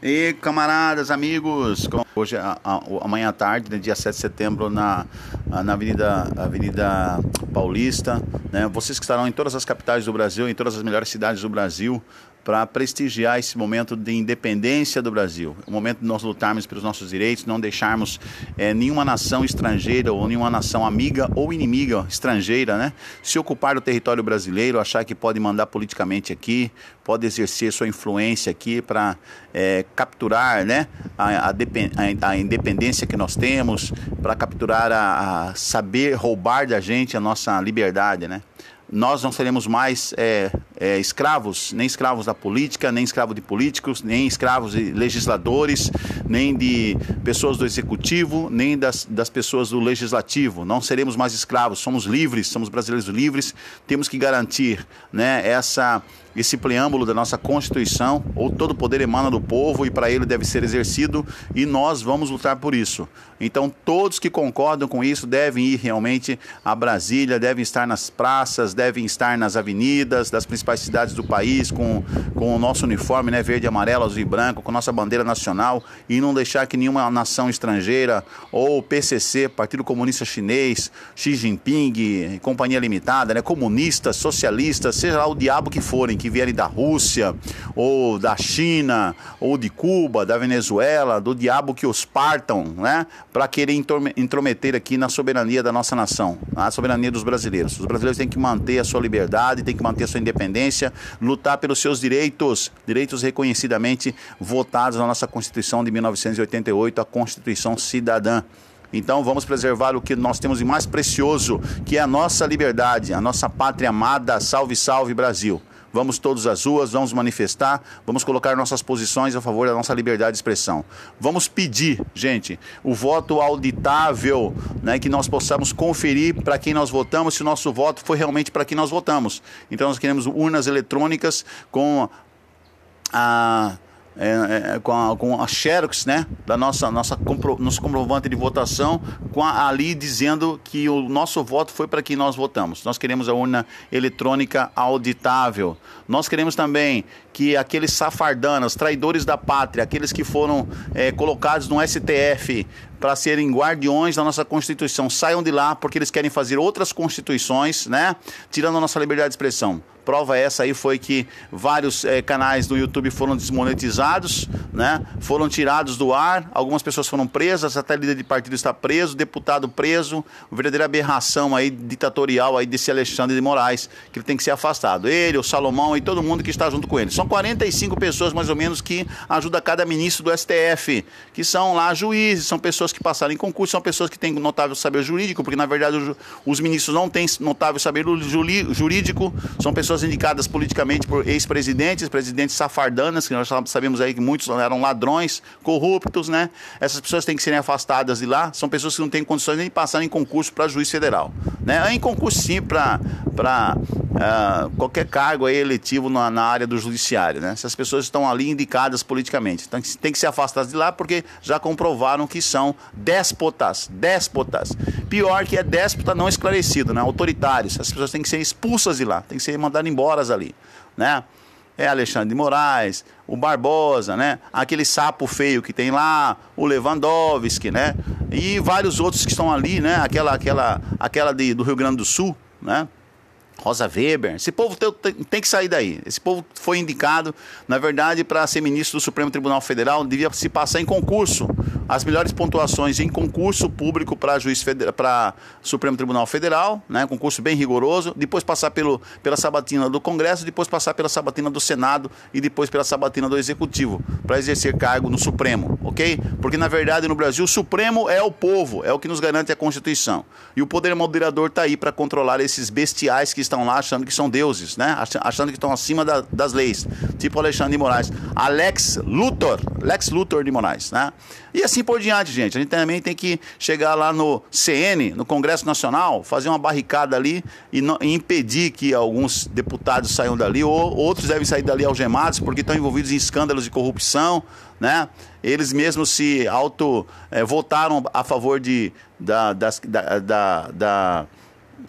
E camaradas, amigos, hoje, amanhã à tarde, né, dia 7 de setembro, na, na Avenida, Avenida Paulista, né, vocês que estarão em todas as capitais do Brasil, em todas as melhores cidades do Brasil, para prestigiar esse momento de independência do Brasil, o momento de nós lutarmos pelos nossos direitos, não deixarmos é, nenhuma nação estrangeira ou nenhuma nação amiga ou inimiga estrangeira, né, se ocupar do território brasileiro, achar que pode mandar politicamente aqui, pode exercer sua influência aqui para é, capturar, né, a, a, a, independência que nós temos, para capturar a, a saber roubar da gente a nossa liberdade, né nós não seremos mais é, é, escravos, nem escravos da política, nem escravos de políticos, nem escravos de legisladores, nem de pessoas do executivo, nem das, das pessoas do legislativo. Não seremos mais escravos, somos livres, somos brasileiros livres. Temos que garantir né, essa esse preâmbulo da nossa Constituição, ou todo poder emana do povo e para ele deve ser exercido, e nós vamos lutar por isso. Então, todos que concordam com isso devem ir realmente a Brasília, devem estar nas praças, devem estar nas avenidas das principais cidades do país com, com o nosso uniforme né, verde, amarelo, azul e branco, com nossa bandeira nacional e não deixar que nenhuma nação estrangeira ou PCC, Partido Comunista Chinês, Xi Jinping, Companhia Limitada, né, comunistas, socialistas, seja lá o diabo que forem, que vierem da Rússia, ou da China, ou de Cuba, da Venezuela, do diabo que os partam, né? Para querer intrometer aqui na soberania da nossa nação, na soberania dos brasileiros. Os brasileiros têm que manter a sua liberdade, têm que manter a sua independência, lutar pelos seus direitos, direitos reconhecidamente votados na nossa Constituição de 1988, a Constituição Cidadã. Então vamos preservar o que nós temos de mais precioso, que é a nossa liberdade, a nossa pátria amada. Salve, salve Brasil! Vamos todos às ruas, vamos manifestar, vamos colocar nossas posições a favor da nossa liberdade de expressão. Vamos pedir, gente, o voto auditável, né, que nós possamos conferir para quem nós votamos, se o nosso voto foi realmente para quem nós votamos. Então nós queremos urnas eletrônicas com a é, é, com, a, com a Xerox, né, da nossa, nossa compro, nosso comprovante de votação, com a, ali dizendo que o nosso voto foi para quem nós votamos. Nós queremos a urna eletrônica auditável. Nós queremos também que aqueles safardanas, traidores da pátria, aqueles que foram é, colocados no STF para serem guardiões da nossa Constituição, saiam de lá porque eles querem fazer outras constituições, né, tirando a nossa liberdade de expressão. Prova essa aí foi que vários é, canais do YouTube foram desmonetizados, né? Foram tirados do ar, algumas pessoas foram presas, até líder de partido está preso, deputado preso, uma verdadeira aberração aí ditatorial aí desse Alexandre de Moraes, que ele tem que ser afastado. Ele, o Salomão e todo mundo que está junto com ele. São 45 pessoas mais ou menos que ajudam cada ministro do STF, que são lá juízes, são pessoas que passaram em concurso, são pessoas que têm notável saber jurídico, porque na verdade os ministros não têm notável saber jurídico, são pessoas pessoas indicadas politicamente por ex-presidentes, presidentes safardanas, que nós sabemos aí que muitos eram ladrões, corruptos, né? Essas pessoas têm que serem afastadas de lá. São pessoas que não têm condições nem de passar em concurso para juiz federal, né? Em concurso sim para ah, qualquer cargo aí eletivo na, na, área do judiciário, né? Essas pessoas estão ali indicadas politicamente. Então tem que ser afastadas de lá porque já comprovaram que são déspotas, déspotas. Pior que é déspota não esclarecido, né? Autoritários. As pessoas têm que ser expulsas de lá, têm que ser mandadas embora ali, né? É Alexandre de Moraes, o Barbosa, né? Aquele sapo feio que tem lá, o Lewandowski, né? E vários outros que estão ali, né? Aquela, aquela, aquela de, do Rio Grande do Sul, né? Rosa Weber, esse povo tem, tem, que sair daí. Esse povo foi indicado, na verdade, para ser ministro do Supremo Tribunal Federal, devia se passar em concurso. As melhores pontuações em concurso público para juiz para Supremo Tribunal Federal, né? Concurso bem rigoroso, depois passar pelo, pela sabatina do Congresso, depois passar pela sabatina do Senado e depois pela sabatina do Executivo, para exercer cargo no Supremo, ok? Porque na verdade no Brasil o Supremo é o povo, é o que nos garante a Constituição. E o poder moderador está aí para controlar esses bestiais que estão lá achando que são deuses, né? Achando que estão acima da, das leis, tipo Alexandre de Moraes, Alex Luthor, Lex Luthor de Moraes, né? E assim por diante, gente. A gente também tem que chegar lá no CN, no Congresso Nacional, fazer uma barricada ali e, não, e impedir que alguns deputados saiam dali, ou outros devem sair dali algemados porque estão envolvidos em escândalos de corrupção, né? Eles mesmos se auto é, votaram a favor de, da, das, da, da, da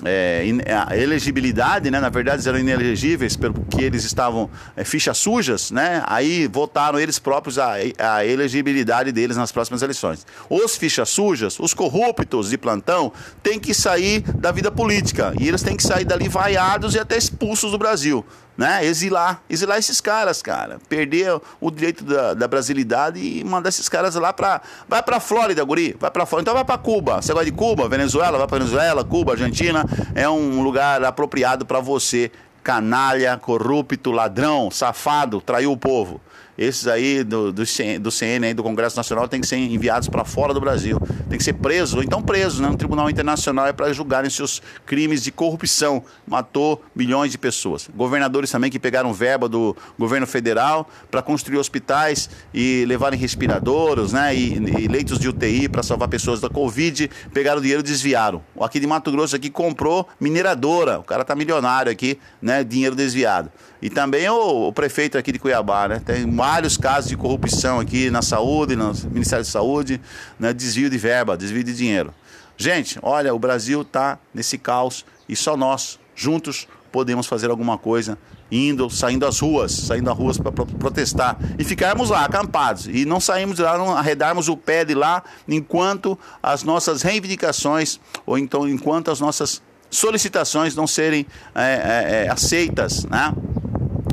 é, a elegibilidade, né? Na verdade, eles eram inelegíveis porque eles estavam é, fichas sujas, né? Aí votaram eles próprios a, a elegibilidade deles nas próximas eleições. Os fichas sujas, os corruptos de plantão, têm que sair da vida política e eles têm que sair dali vaiados e até expulsos do Brasil né? Exilar, exilar esses caras, cara. Perder o direito da, da brasilidade e mandar esses caras lá pra. Vai pra Flórida, Guri. Vai pra Flórida. Então vai pra Cuba. Você gosta de Cuba? Venezuela? Vai pra Venezuela, Cuba, Argentina. É um lugar apropriado para você. Canalha, corrupto, ladrão, safado, traiu o povo. Esses aí do, do, do CN, do Congresso Nacional, tem que ser enviados para fora do Brasil. Tem que ser presos, ou então presos, né? No Tribunal Internacional é para julgarem seus crimes de corrupção. Matou milhões de pessoas. Governadores também que pegaram verba do governo federal para construir hospitais e levarem respiradores, né? E, e leitos de UTI para salvar pessoas da Covid. Pegaram dinheiro e desviaram. O aqui de Mato Grosso aqui comprou mineradora. O cara tá milionário aqui, né? Dinheiro desviado. E também o, o prefeito aqui de Cuiabá, né? Tem vários casos de corrupção aqui na saúde, no Ministério da Saúde, né? desvio de verba, desvio de dinheiro. Gente, olha, o Brasil está nesse caos e só nós, juntos, podemos fazer alguma coisa, indo, saindo às ruas, saindo às ruas para protestar e ficarmos lá acampados e não saímos de lá, não arredarmos o pé de lá enquanto as nossas reivindicações ou então enquanto as nossas solicitações não serem é, é, é, aceitas, né?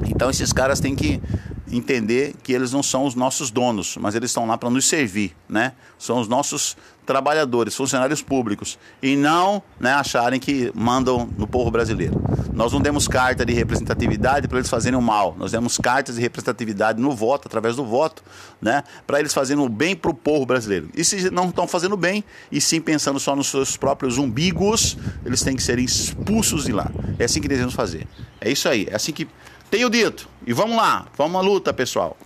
Então esses caras têm que entender que eles não são os nossos donos, mas eles estão lá para nos servir, né? São os nossos trabalhadores, funcionários públicos e não né, acharem que mandam no povo brasileiro. Nós não demos carta de representatividade para eles fazerem o mal, nós demos cartas de representatividade no voto, através do voto, né, para eles fazerem o bem para o povo brasileiro. E se não estão fazendo bem, e sim pensando só nos seus próprios umbigos, eles têm que ser expulsos de lá. É assim que devemos fazer. É isso aí, é assim que tenho dito. E vamos lá, vamos à luta, pessoal.